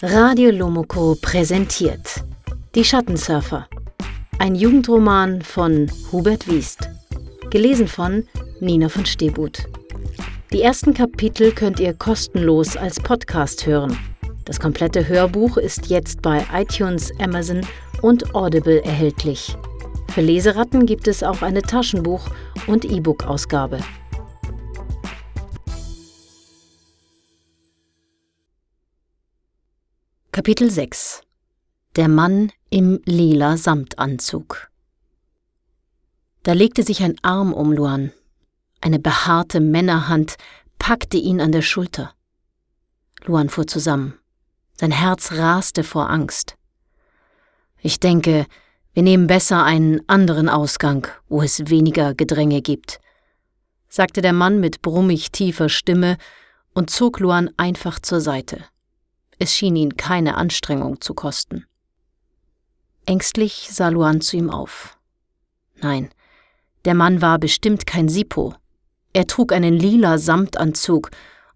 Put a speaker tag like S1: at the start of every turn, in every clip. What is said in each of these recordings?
S1: Radio Lomoko präsentiert Die Schattensurfer. Ein Jugendroman von Hubert Wiest. Gelesen von Nina von Stebut. Die ersten Kapitel könnt ihr kostenlos als Podcast hören. Das komplette Hörbuch ist jetzt bei iTunes, Amazon und Audible erhältlich. Für Leseratten gibt es auch eine Taschenbuch- und E-Book-Ausgabe. Kapitel 6 Der Mann im lila Samtanzug Da legte sich ein Arm um Luan. Eine behaarte Männerhand packte ihn an der Schulter. Luan fuhr zusammen. Sein Herz raste vor Angst. Ich denke, wir nehmen besser einen anderen Ausgang, wo es weniger Gedränge gibt, sagte der Mann mit brummig tiefer Stimme und zog Luan einfach zur Seite. Es schien ihn keine Anstrengung zu kosten. Ängstlich sah Luan zu ihm auf. Nein, der Mann war bestimmt kein Sipo. Er trug einen lila Samtanzug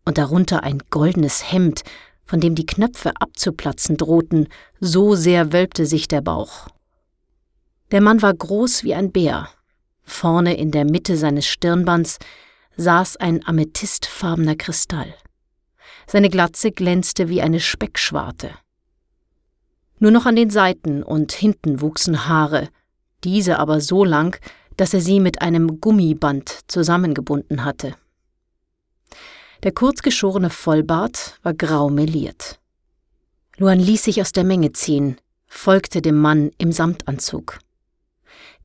S1: und darunter ein goldenes Hemd, von dem die Knöpfe abzuplatzen drohten, so sehr wölbte sich der Bauch. Der Mann war groß wie ein Bär. Vorne in der Mitte seines Stirnbands saß ein amethystfarbener Kristall. Seine Glatze glänzte wie eine Speckschwarte. Nur noch an den Seiten und hinten wuchsen Haare, diese aber so lang, dass er sie mit einem Gummiband zusammengebunden hatte. Der kurzgeschorene Vollbart war grau meliert. Luan ließ sich aus der Menge ziehen, folgte dem Mann im Samtanzug.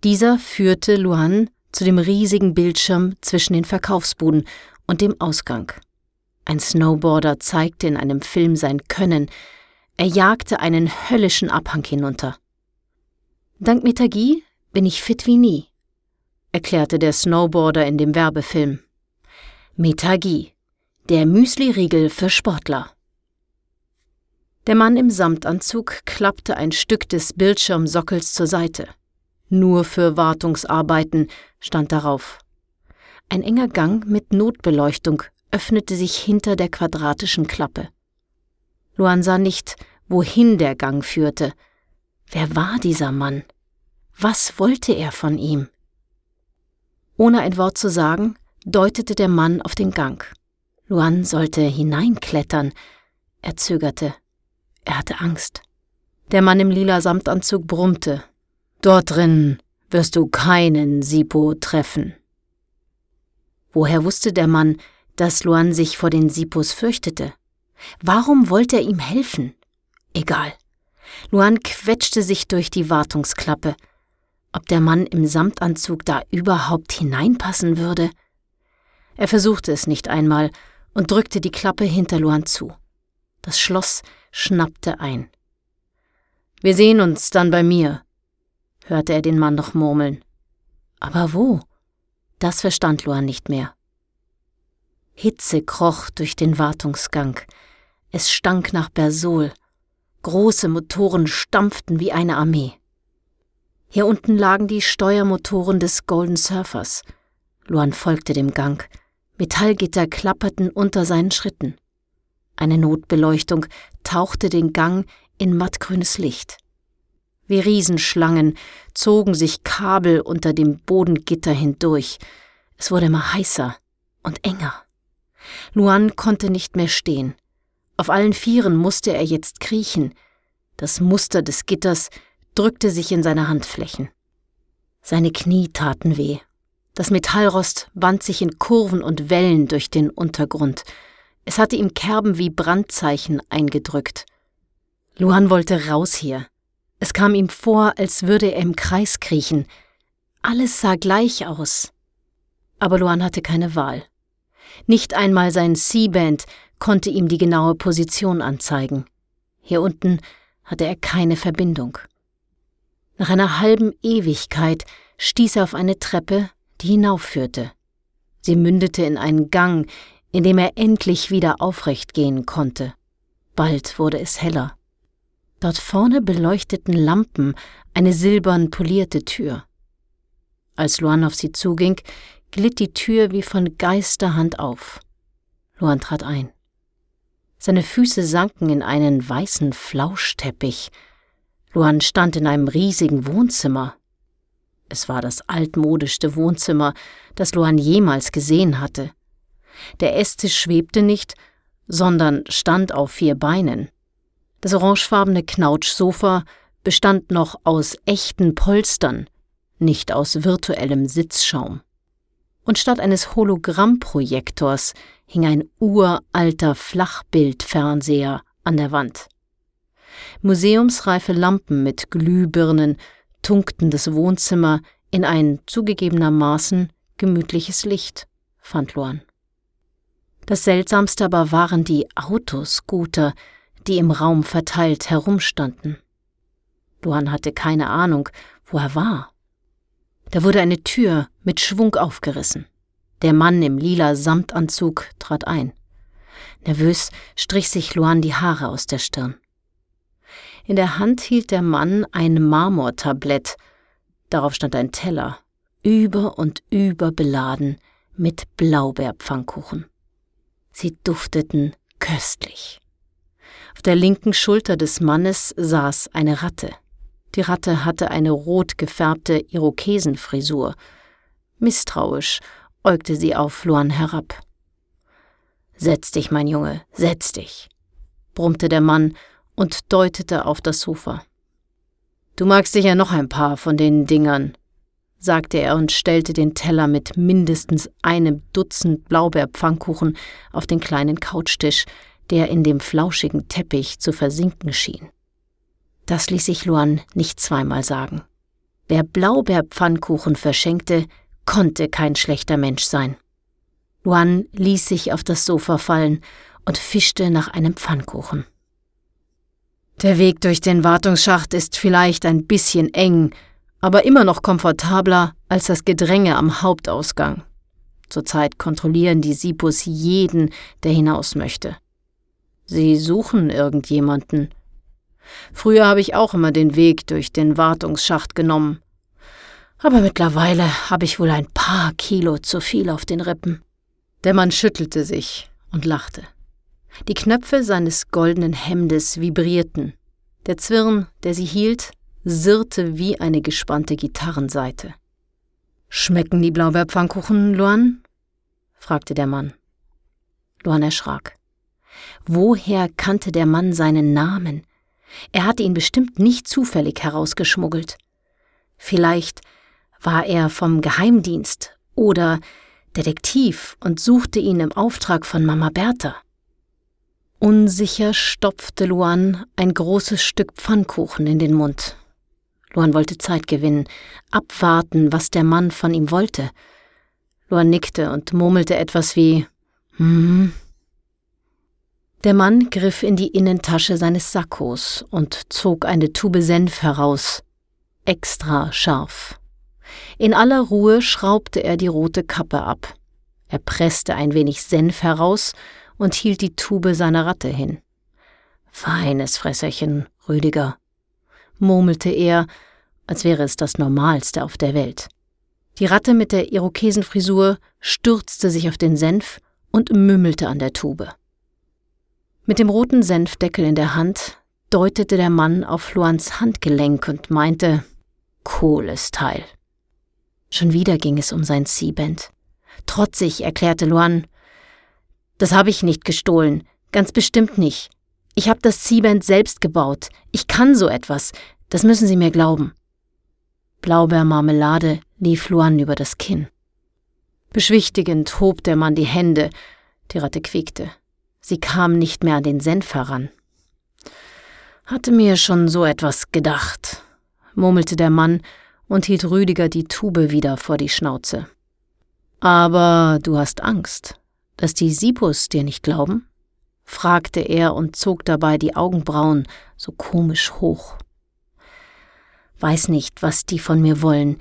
S1: Dieser führte Luan zu dem riesigen Bildschirm zwischen den Verkaufsbuden und dem Ausgang. Ein Snowboarder zeigte in einem Film sein Können. Er jagte einen höllischen Abhang hinunter. Dank Metagie bin ich fit wie nie, erklärte der Snowboarder in dem Werbefilm. Metagie, der Müsli-Riegel für Sportler. Der Mann im Samtanzug klappte ein Stück des Bildschirmsockels zur Seite. Nur für Wartungsarbeiten stand darauf. Ein enger Gang mit Notbeleuchtung öffnete sich hinter der quadratischen Klappe. Luan sah nicht, wohin der Gang führte. Wer war dieser Mann? Was wollte er von ihm? Ohne ein Wort zu sagen, deutete der Mann auf den Gang. Luan sollte hineinklettern. Er zögerte. Er hatte Angst. Der Mann im lila Samtanzug brummte. Dort drin wirst du keinen Sipo treffen. Woher wusste der Mann, dass Luan sich vor den Sipos fürchtete. Warum wollte er ihm helfen? Egal. Luan quetschte sich durch die Wartungsklappe. Ob der Mann im Samtanzug da überhaupt hineinpassen würde? Er versuchte es nicht einmal und drückte die Klappe hinter Luan zu. Das Schloss schnappte ein. Wir sehen uns dann bei mir, hörte er den Mann noch murmeln. Aber wo? Das verstand Luan nicht mehr. Hitze kroch durch den Wartungsgang. Es stank nach Bersol. Große Motoren stampften wie eine Armee. Hier unten lagen die Steuermotoren des Golden Surfers. Luan folgte dem Gang. Metallgitter klapperten unter seinen Schritten. Eine Notbeleuchtung tauchte den Gang in mattgrünes Licht. Wie Riesenschlangen zogen sich Kabel unter dem Bodengitter hindurch. Es wurde immer heißer und enger. Luan konnte nicht mehr stehen. Auf allen Vieren musste er jetzt kriechen. Das Muster des Gitters drückte sich in seine Handflächen. Seine Knie taten weh. Das Metallrost wand sich in Kurven und Wellen durch den Untergrund. Es hatte ihm Kerben wie Brandzeichen eingedrückt. Luan wollte raus hier. Es kam ihm vor, als würde er im Kreis kriechen. Alles sah gleich aus. Aber Luan hatte keine Wahl. Nicht einmal sein C-Band konnte ihm die genaue Position anzeigen. Hier unten hatte er keine Verbindung. Nach einer halben Ewigkeit stieß er auf eine Treppe, die hinaufführte. Sie mündete in einen Gang, in dem er endlich wieder aufrecht gehen konnte. Bald wurde es heller. Dort vorne beleuchteten Lampen eine silbern polierte Tür. Als Luan auf sie zuging, glitt die Tür wie von Geisterhand auf. Luan trat ein. Seine Füße sanken in einen weißen Flauschteppich. Luan stand in einem riesigen Wohnzimmer. Es war das altmodischste Wohnzimmer, das Luan jemals gesehen hatte. Der Esstisch schwebte nicht, sondern stand auf vier Beinen. Das orangefarbene Knautschsofa bestand noch aus echten Polstern, nicht aus virtuellem Sitzschaum. Und statt eines Hologrammprojektors hing ein uralter Flachbildfernseher an der Wand. Museumsreife Lampen mit Glühbirnen tunkten das Wohnzimmer in ein zugegebenermaßen gemütliches Licht, fand Luan. Das Seltsamste aber waren die Autoscooter, die im Raum verteilt herumstanden. Luan hatte keine Ahnung, wo er war. Da wurde eine Tür mit Schwung aufgerissen. Der Mann im lila Samtanzug trat ein. Nervös strich sich Luan die Haare aus der Stirn. In der Hand hielt der Mann ein Marmortablett. Darauf stand ein Teller, über und über beladen mit Blaubeerpfannkuchen. Sie dufteten köstlich. Auf der linken Schulter des Mannes saß eine Ratte. Die Ratte hatte eine rot gefärbte Irokesenfrisur. Misstrauisch äugte sie auf Luan herab. Setz dich, mein Junge, setz dich, brummte der Mann und deutete auf das Sofa. Du magst sicher noch ein paar von den Dingern, sagte er und stellte den Teller mit mindestens einem Dutzend Blaubeerpfannkuchen auf den kleinen Couchtisch, der in dem flauschigen Teppich zu versinken schien. Das ließ sich Luan nicht zweimal sagen. Wer Blaubeerpfannkuchen verschenkte, konnte kein schlechter Mensch sein. Luan ließ sich auf das Sofa fallen und fischte nach einem Pfannkuchen. Der Weg durch den Wartungsschacht ist vielleicht ein bisschen eng, aber immer noch komfortabler als das Gedränge am Hauptausgang. Zurzeit kontrollieren die Sipus jeden, der hinaus möchte. Sie suchen irgendjemanden. Früher habe ich auch immer den Weg durch den Wartungsschacht genommen. Aber mittlerweile habe ich wohl ein paar Kilo zu viel auf den Rippen. Der Mann schüttelte sich und lachte. Die Knöpfe seines goldenen Hemdes vibrierten. Der Zwirn, der sie hielt, sirrte wie eine gespannte Gitarrenseite. Schmecken die Blaubeerpfannkuchen, Luan? fragte der Mann. Luan erschrak. Woher kannte der Mann seinen Namen? Er hatte ihn bestimmt nicht zufällig herausgeschmuggelt. Vielleicht war er vom Geheimdienst oder Detektiv und suchte ihn im Auftrag von Mama Bertha. Unsicher stopfte Luan ein großes Stück Pfannkuchen in den Mund. Luan wollte Zeit gewinnen, abwarten, was der Mann von ihm wollte. Luan nickte und murmelte etwas wie Hm. Der Mann griff in die Innentasche seines Sakkos und zog eine Tube Senf heraus, extra scharf. In aller Ruhe schraubte er die rote Kappe ab. Er presste ein wenig Senf heraus und hielt die Tube seiner Ratte hin. Feines Fresserchen, Rüdiger, murmelte er, als wäre es das Normalste auf der Welt. Die Ratte mit der Irokesenfrisur stürzte sich auf den Senf und mümmelte an der Tube. Mit dem roten Senfdeckel in der Hand deutete der Mann auf Luans Handgelenk und meinte, cooles Teil. Schon wieder ging es um sein C-Band. Trotzig erklärte Luan, das habe ich nicht gestohlen, ganz bestimmt nicht. Ich habe das C-Band selbst gebaut. Ich kann so etwas, das müssen Sie mir glauben. Blaubeermarmelade lief Luan über das Kinn. Beschwichtigend hob der Mann die Hände, die Ratte quiekte. Sie kam nicht mehr an den Senf heran. Hatte mir schon so etwas gedacht, murmelte der Mann und hielt Rüdiger die Tube wieder vor die Schnauze. Aber du hast Angst, dass die Sipus dir nicht glauben? fragte er und zog dabei die Augenbrauen so komisch hoch. Weiß nicht, was die von mir wollen.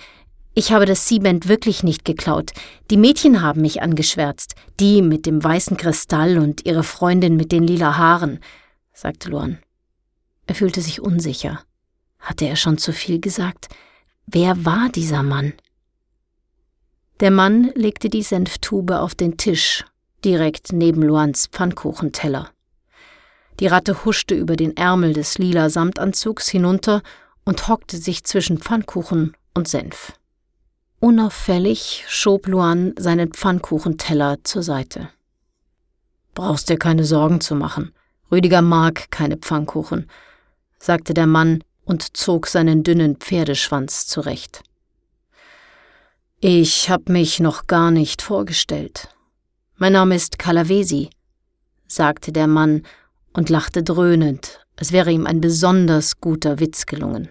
S1: Ich habe das Siebend wirklich nicht geklaut. Die Mädchen haben mich angeschwärzt. Die mit dem weißen Kristall und ihre Freundin mit den lila Haaren, sagte Luan. Er fühlte sich unsicher. Hatte er schon zu viel gesagt? Wer war dieser Mann? Der Mann legte die Senftube auf den Tisch. direkt neben Luans Pfannkuchenteller. Die Ratte huschte über den Ärmel des lila Samtanzugs hinunter und hockte sich zwischen Pfannkuchen und Senf. Unauffällig schob Luan seinen Pfannkuchenteller zur Seite. Brauchst dir keine Sorgen zu machen. Rüdiger mag keine Pfannkuchen, sagte der Mann und zog seinen dünnen Pferdeschwanz zurecht. Ich hab mich noch gar nicht vorgestellt. Mein Name ist Kalavesi, sagte der Mann und lachte dröhnend, als wäre ihm ein besonders guter Witz gelungen.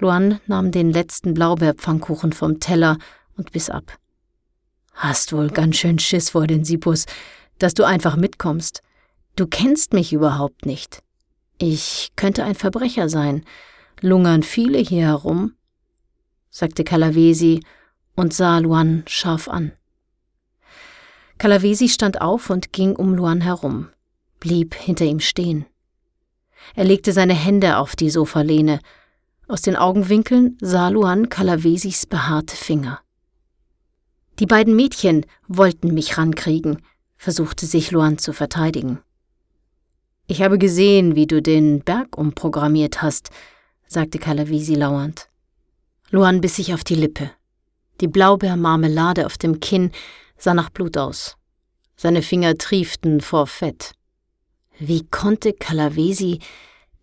S1: Luan nahm den letzten Blaubeerpfannkuchen vom Teller und biss ab. Hast wohl ganz schön Schiss vor den Sipus, dass du einfach mitkommst. Du kennst mich überhaupt nicht. Ich könnte ein Verbrecher sein. Lungern viele hier herum? sagte Kalavesi und sah Luan scharf an. Kalavesi stand auf und ging um Luan herum, blieb hinter ihm stehen. Er legte seine Hände auf die Sofalehne. Aus den Augenwinkeln sah Luan Kalavesis behaarte Finger. Die beiden Mädchen wollten mich rankriegen, versuchte sich Luan zu verteidigen. Ich habe gesehen, wie du den Berg umprogrammiert hast, sagte Kalavisi lauernd. Luan biss sich auf die Lippe. Die Blaubeermarmelade auf dem Kinn sah nach Blut aus. Seine Finger trieften vor Fett. Wie konnte Kalavesi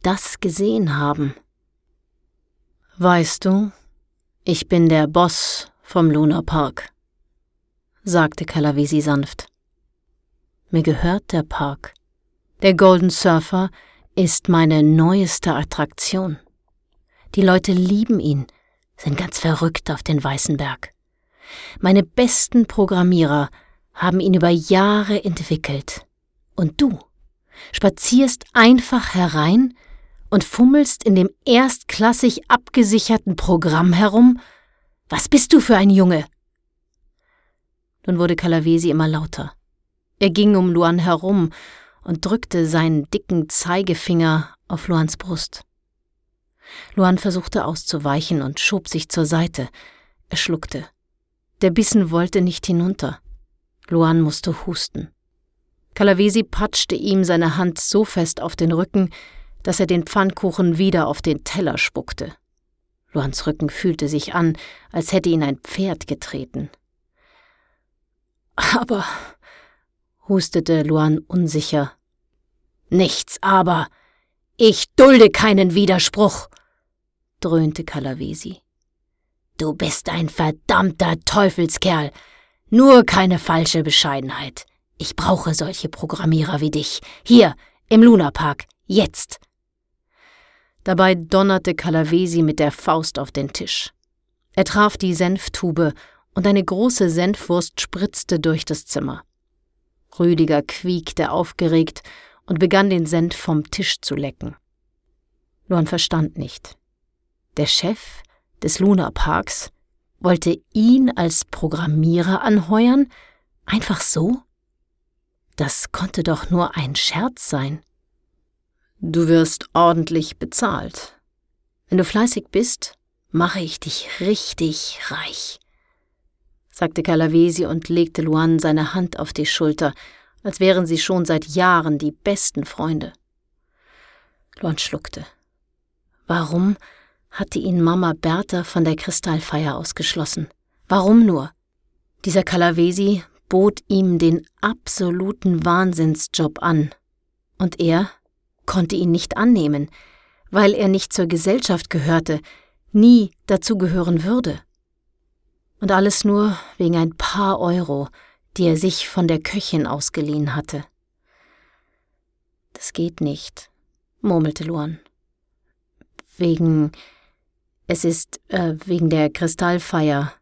S1: das gesehen haben? Weißt du, ich bin der Boss vom Luna Park, sagte Kalavesi sanft. Mir gehört der Park. Der Golden Surfer ist meine neueste Attraktion. Die Leute lieben ihn, sind ganz verrückt auf den Weißen Berg. Meine besten Programmierer haben ihn über Jahre entwickelt. Und du spazierst einfach herein und fummelst in dem erstklassig abgesicherten Programm herum? Was bist du für ein Junge? Nun wurde Kalavesi immer lauter. Er ging um Luan herum und drückte seinen dicken Zeigefinger auf Luans Brust. Luan versuchte auszuweichen und schob sich zur Seite. Er schluckte. Der Bissen wollte nicht hinunter. Luan musste husten. Kalavesi patschte ihm seine Hand so fest auf den Rücken, dass er den Pfannkuchen wieder auf den Teller spuckte. Luans Rücken fühlte sich an, als hätte ihn ein Pferd getreten. Aber, hustete Luan unsicher. Nichts aber. Ich dulde keinen Widerspruch dröhnte Kalavesi. Du bist ein verdammter Teufelskerl. Nur keine falsche Bescheidenheit. Ich brauche solche Programmierer wie dich. Hier, im Lunapark. Jetzt. Dabei donnerte Kalavesi mit der Faust auf den Tisch. Er traf die Senftube und eine große Senfwurst spritzte durch das Zimmer. Rüdiger quiekte aufgeregt und begann den Senf vom Tisch zu lecken. Luan verstand nicht. Der Chef des Luna Parks wollte ihn als Programmierer anheuern? Einfach so? Das konnte doch nur ein Scherz sein. Du wirst ordentlich bezahlt. Wenn du fleißig bist, mache ich dich richtig reich, sagte Calavesi und legte Luan seine Hand auf die Schulter, als wären sie schon seit Jahren die besten Freunde. Luan schluckte. Warum hatte ihn Mama Bertha von der Kristallfeier ausgeschlossen. Warum nur? Dieser Calavesi bot ihm den absoluten Wahnsinnsjob an. Und er konnte ihn nicht annehmen, weil er nicht zur Gesellschaft gehörte, nie dazu gehören würde. Und alles nur wegen ein paar Euro, die er sich von der Köchin ausgeliehen hatte. Das geht nicht, murmelte Luan. Wegen es ist äh, wegen der Kristallfeier.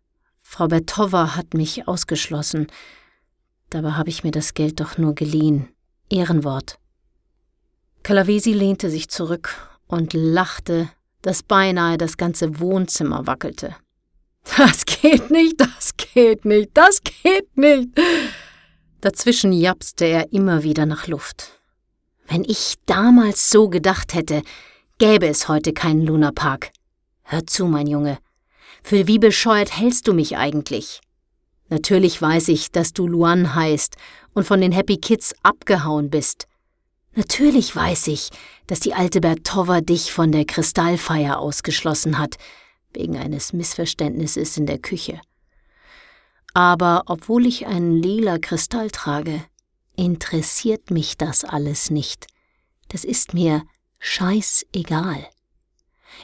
S1: Frau Bertova hat mich ausgeschlossen. Dabei habe ich mir das Geld doch nur geliehen. Ehrenwort. Calavesi lehnte sich zurück und lachte, dass beinahe das ganze Wohnzimmer wackelte. Das geht nicht, das geht nicht, das geht nicht. Dazwischen japste er immer wieder nach Luft. Wenn ich damals so gedacht hätte, gäbe es heute keinen Lunapark. Hör zu, mein Junge. Für wie bescheuert hältst du mich eigentlich? Natürlich weiß ich, dass du Luan heißt und von den Happy Kids abgehauen bist. Natürlich weiß ich, dass die alte Bertova dich von der Kristallfeier ausgeschlossen hat, wegen eines Missverständnisses in der Küche. Aber obwohl ich einen lila Kristall trage, interessiert mich das alles nicht. Das ist mir scheißegal.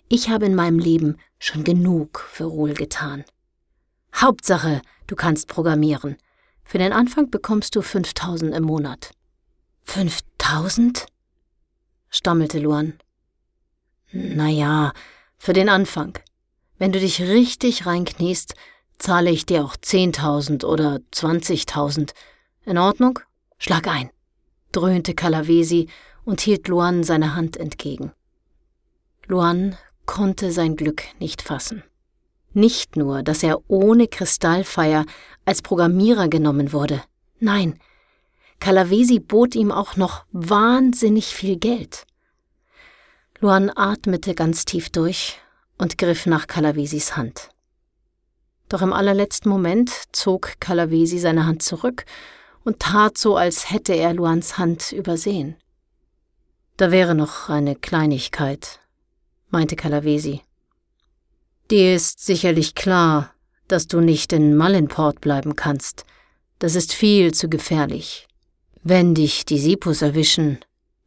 S1: Ich habe in meinem Leben schon genug für Ruhl getan. Hauptsache, du kannst programmieren. Für den Anfang bekommst du 5000 im Monat. 5000? stammelte Luan. Na ja, für den Anfang. Wenn du dich richtig reinkniest, zahle ich dir auch 10.000 oder 20.000. In Ordnung? Schlag ein, dröhnte Kalavesi und hielt Luan seine Hand entgegen. Luan konnte sein Glück nicht fassen. Nicht nur, dass er ohne Kristallfeier als Programmierer genommen wurde. Nein, Calavesi bot ihm auch noch wahnsinnig viel Geld. Luan atmete ganz tief durch und griff nach Calavesis Hand. Doch im allerletzten Moment zog Calavesi seine Hand zurück und tat so, als hätte er Luans Hand übersehen. Da wäre noch eine Kleinigkeit, meinte Calavesi. Dir ist sicherlich klar, dass du nicht in Mallinport bleiben kannst. Das ist viel zu gefährlich. Wenn dich die Sipus erwischen,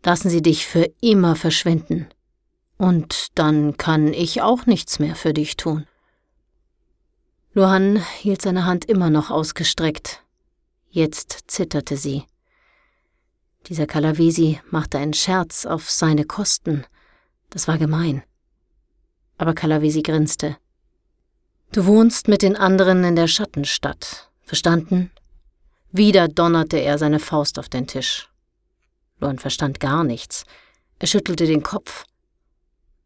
S1: lassen sie dich für immer verschwinden. Und dann kann ich auch nichts mehr für dich tun. Luhan hielt seine Hand immer noch ausgestreckt. Jetzt zitterte sie. Dieser Kalavesi machte einen Scherz auf seine Kosten. Das war gemein. Aber Kalavesi grinste. Du wohnst mit den anderen in der Schattenstadt. Verstanden? Wieder donnerte er seine Faust auf den Tisch. Luan verstand gar nichts. Er schüttelte den Kopf.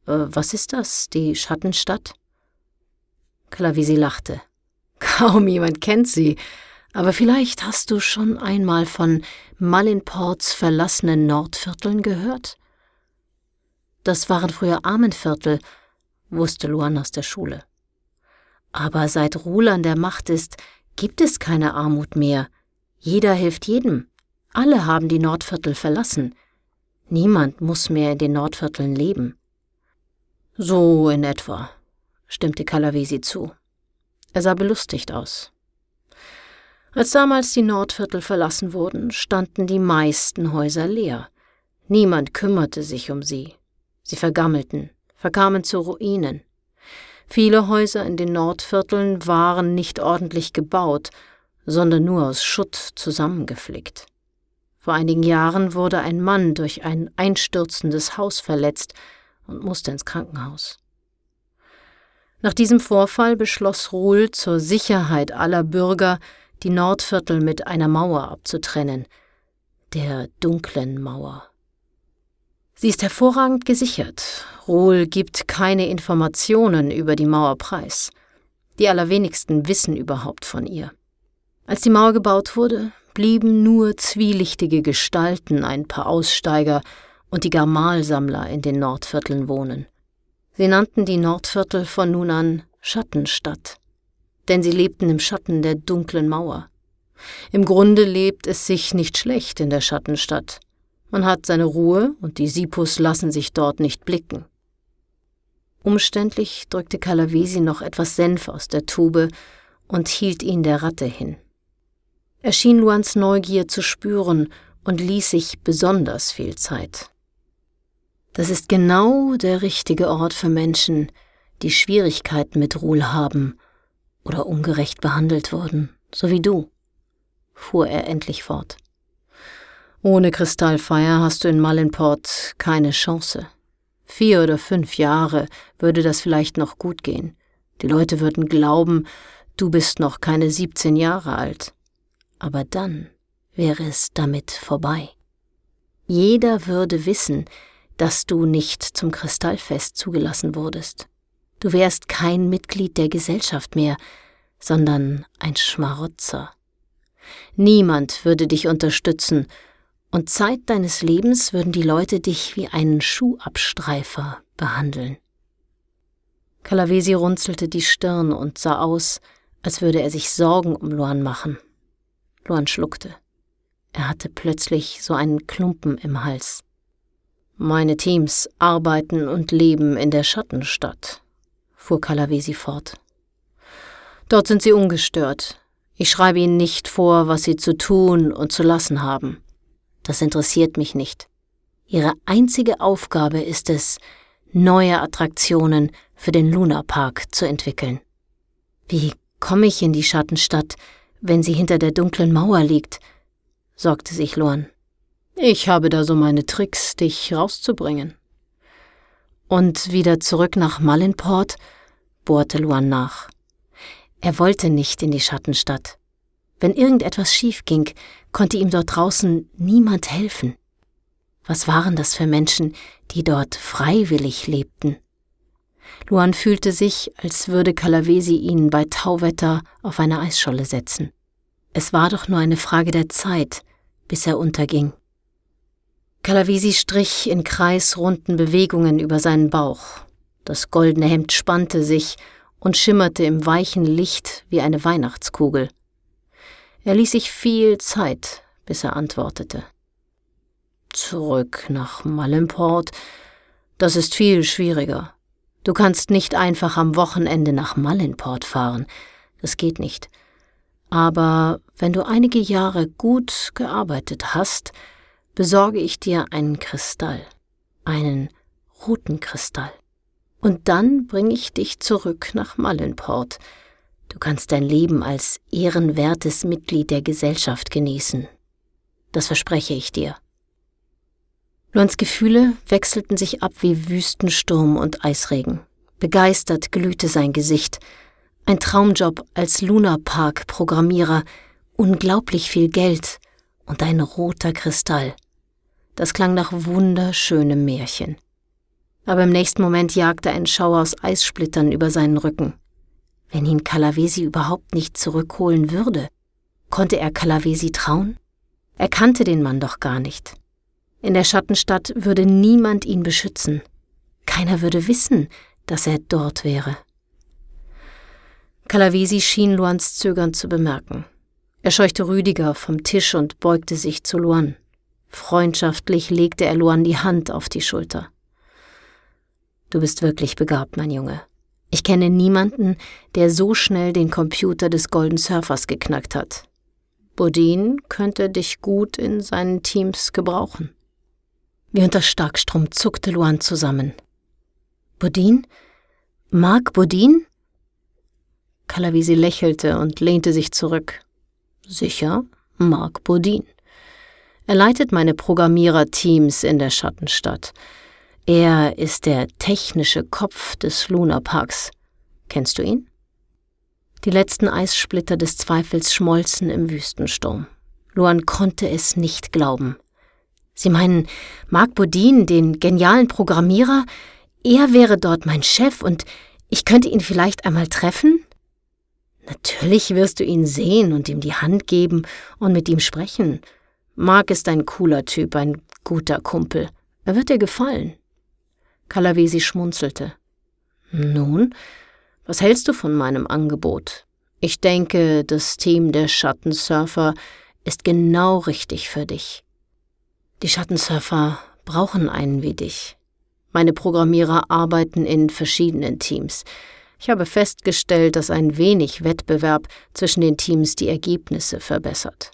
S1: Äh, was ist das, die Schattenstadt? Clavisi lachte. Kaum jemand kennt sie, aber vielleicht hast du schon einmal von Malinports verlassenen Nordvierteln gehört? Das waren früher Armenviertel, wusste Luan aus der Schule. Aber seit Ruhl an der Macht ist, gibt es keine Armut mehr, jeder hilft jedem. Alle haben die Nordviertel verlassen. Niemand muss mehr in den Nordvierteln leben. So in etwa, stimmte Calavesi zu. Er sah belustigt aus. Als damals die Nordviertel verlassen wurden, standen die meisten Häuser leer. Niemand kümmerte sich um sie. Sie vergammelten, verkamen zu Ruinen. Viele Häuser in den Nordvierteln waren nicht ordentlich gebaut sondern nur aus Schutt zusammengeflickt. Vor einigen Jahren wurde ein Mann durch ein einstürzendes Haus verletzt und musste ins Krankenhaus. Nach diesem Vorfall beschloss Ruhl zur Sicherheit aller Bürger, die Nordviertel mit einer Mauer abzutrennen, der dunklen Mauer. Sie ist hervorragend gesichert. Ruhl gibt keine Informationen über die Mauer preis. Die allerwenigsten wissen überhaupt von ihr. Als die Mauer gebaut wurde, blieben nur zwielichtige Gestalten, ein paar Aussteiger und die Garmalsammler in den Nordvierteln wohnen. Sie nannten die Nordviertel von nun an Schattenstadt, denn sie lebten im Schatten der dunklen Mauer. Im Grunde lebt es sich nicht schlecht in der Schattenstadt. Man hat seine Ruhe und die Sipus lassen sich dort nicht blicken. Umständlich drückte Calavesi noch etwas Senf aus der Tube und hielt ihn der Ratte hin. Er schien Luans Neugier zu spüren und ließ sich besonders viel Zeit. Das ist genau der richtige Ort für Menschen, die Schwierigkeiten mit Ruhl haben oder ungerecht behandelt wurden, so wie du, fuhr er endlich fort. Ohne Kristallfeier hast du in Malinport keine Chance. Vier oder fünf Jahre würde das vielleicht noch gut gehen. Die Leute würden glauben, du bist noch keine 17 Jahre alt aber dann wäre es damit vorbei. Jeder würde wissen, dass du nicht zum Kristallfest zugelassen wurdest. Du wärst kein Mitglied der Gesellschaft mehr, sondern ein Schmarotzer. Niemand würde dich unterstützen, und Zeit deines Lebens würden die Leute dich wie einen Schuhabstreifer behandeln. Calavesi runzelte die Stirn und sah aus, als würde er sich Sorgen um Luan machen. Luan schluckte. Er hatte plötzlich so einen Klumpen im Hals. Meine Teams arbeiten und leben in der Schattenstadt, fuhr Kalavesi fort. Dort sind sie ungestört. Ich schreibe ihnen nicht vor, was sie zu tun und zu lassen haben. Das interessiert mich nicht. Ihre einzige Aufgabe ist es, neue Attraktionen für den Lunapark zu entwickeln. Wie komme ich in die Schattenstadt, wenn sie hinter der dunklen Mauer liegt? sorgte sich Luan. Ich habe da so meine Tricks, dich rauszubringen. Und wieder zurück nach Mallinport? bohrte Luan nach. Er wollte nicht in die Schattenstadt. Wenn irgendetwas schief ging, konnte ihm dort draußen niemand helfen. Was waren das für Menschen, die dort freiwillig lebten? Luan fühlte sich, als würde Kalavesi ihn bei Tauwetter auf eine Eisscholle setzen. Es war doch nur eine Frage der Zeit, bis er unterging. Kalavesi strich in kreisrunden Bewegungen über seinen Bauch. Das goldene Hemd spannte sich und schimmerte im weichen Licht wie eine Weihnachtskugel. Er ließ sich viel Zeit, bis er antwortete. Zurück nach Mallenport, das ist viel schwieriger. Du kannst nicht einfach am Wochenende nach Mallenport fahren, das geht nicht. Aber wenn du einige Jahre gut gearbeitet hast, besorge ich dir einen Kristall, einen roten Kristall. Und dann bringe ich dich zurück nach Mallenport. Du kannst dein Leben als ehrenwertes Mitglied der Gesellschaft genießen. Das verspreche ich dir. Luans Gefühle wechselten sich ab wie Wüstensturm und Eisregen. Begeistert glühte sein Gesicht. Ein Traumjob als Lunapark-Programmierer, unglaublich viel Geld und ein roter Kristall. Das klang nach wunderschönem Märchen. Aber im nächsten Moment jagte ein Schauer aus Eissplittern über seinen Rücken. Wenn ihn Kalavesi überhaupt nicht zurückholen würde, konnte er Kalavesi trauen? Er kannte den Mann doch gar nicht. In der Schattenstadt würde niemand ihn beschützen. Keiner würde wissen, dass er dort wäre. Kalavesi schien Luans Zögern zu bemerken. Er scheuchte Rüdiger vom Tisch und beugte sich zu Luan. Freundschaftlich legte er Luan die Hand auf die Schulter. Du bist wirklich begabt, mein Junge. Ich kenne niemanden, der so schnell den Computer des Golden Surfers geknackt hat. Bodin könnte dich gut in seinen Teams gebrauchen. Wie unter Starkstrom zuckte Luan zusammen. Bodin? Mark Bodin? Kalavisi lächelte und lehnte sich zurück. Sicher, Mark Bodin. Er leitet meine Programmiererteams in der Schattenstadt. Er ist der technische Kopf des Lunaparks. Kennst du ihn? Die letzten Eissplitter des Zweifels schmolzen im Wüstensturm. Luan konnte es nicht glauben. Sie meinen Marc Bodin, den genialen Programmierer? Er wäre dort mein Chef und ich könnte ihn vielleicht einmal treffen? Natürlich wirst du ihn sehen und ihm die Hand geben und mit ihm sprechen. Mark ist ein cooler Typ, ein guter Kumpel. Er wird dir gefallen. Kalavesi schmunzelte. Nun, was hältst du von meinem Angebot? Ich denke, das Team der Schattensurfer ist genau richtig für dich. Die Schattensurfer brauchen einen wie dich. Meine Programmierer arbeiten in verschiedenen Teams. Ich habe festgestellt, dass ein wenig Wettbewerb zwischen den Teams die Ergebnisse verbessert.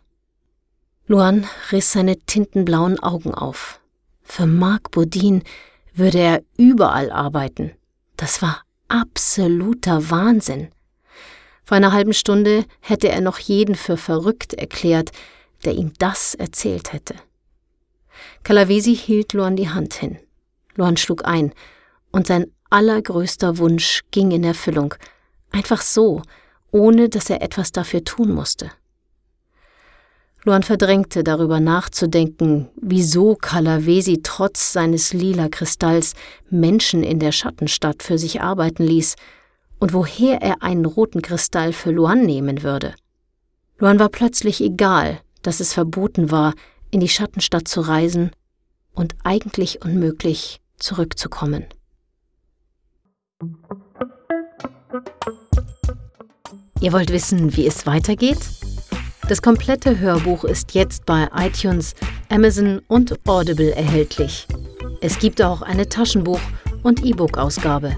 S1: Luan riss seine tintenblauen Augen auf. Für Marc Bodin würde er überall arbeiten. Das war absoluter Wahnsinn. Vor einer halben Stunde hätte er noch jeden für verrückt erklärt, der ihm das erzählt hätte. Kalavesi hielt Luan die Hand hin. Luan schlug ein, und sein allergrößter Wunsch ging in Erfüllung, einfach so, ohne dass er etwas dafür tun musste. Luan verdrängte darüber nachzudenken, wieso Kalavesi trotz seines lila Kristalls Menschen in der Schattenstadt für sich arbeiten ließ und woher er einen roten Kristall für Luan nehmen würde. Luan war plötzlich egal, dass es verboten war, in die Schattenstadt zu reisen und eigentlich unmöglich zurückzukommen. Ihr wollt wissen, wie es weitergeht? Das komplette Hörbuch ist jetzt bei iTunes, Amazon und Audible erhältlich. Es gibt auch eine Taschenbuch- und E-Book-Ausgabe.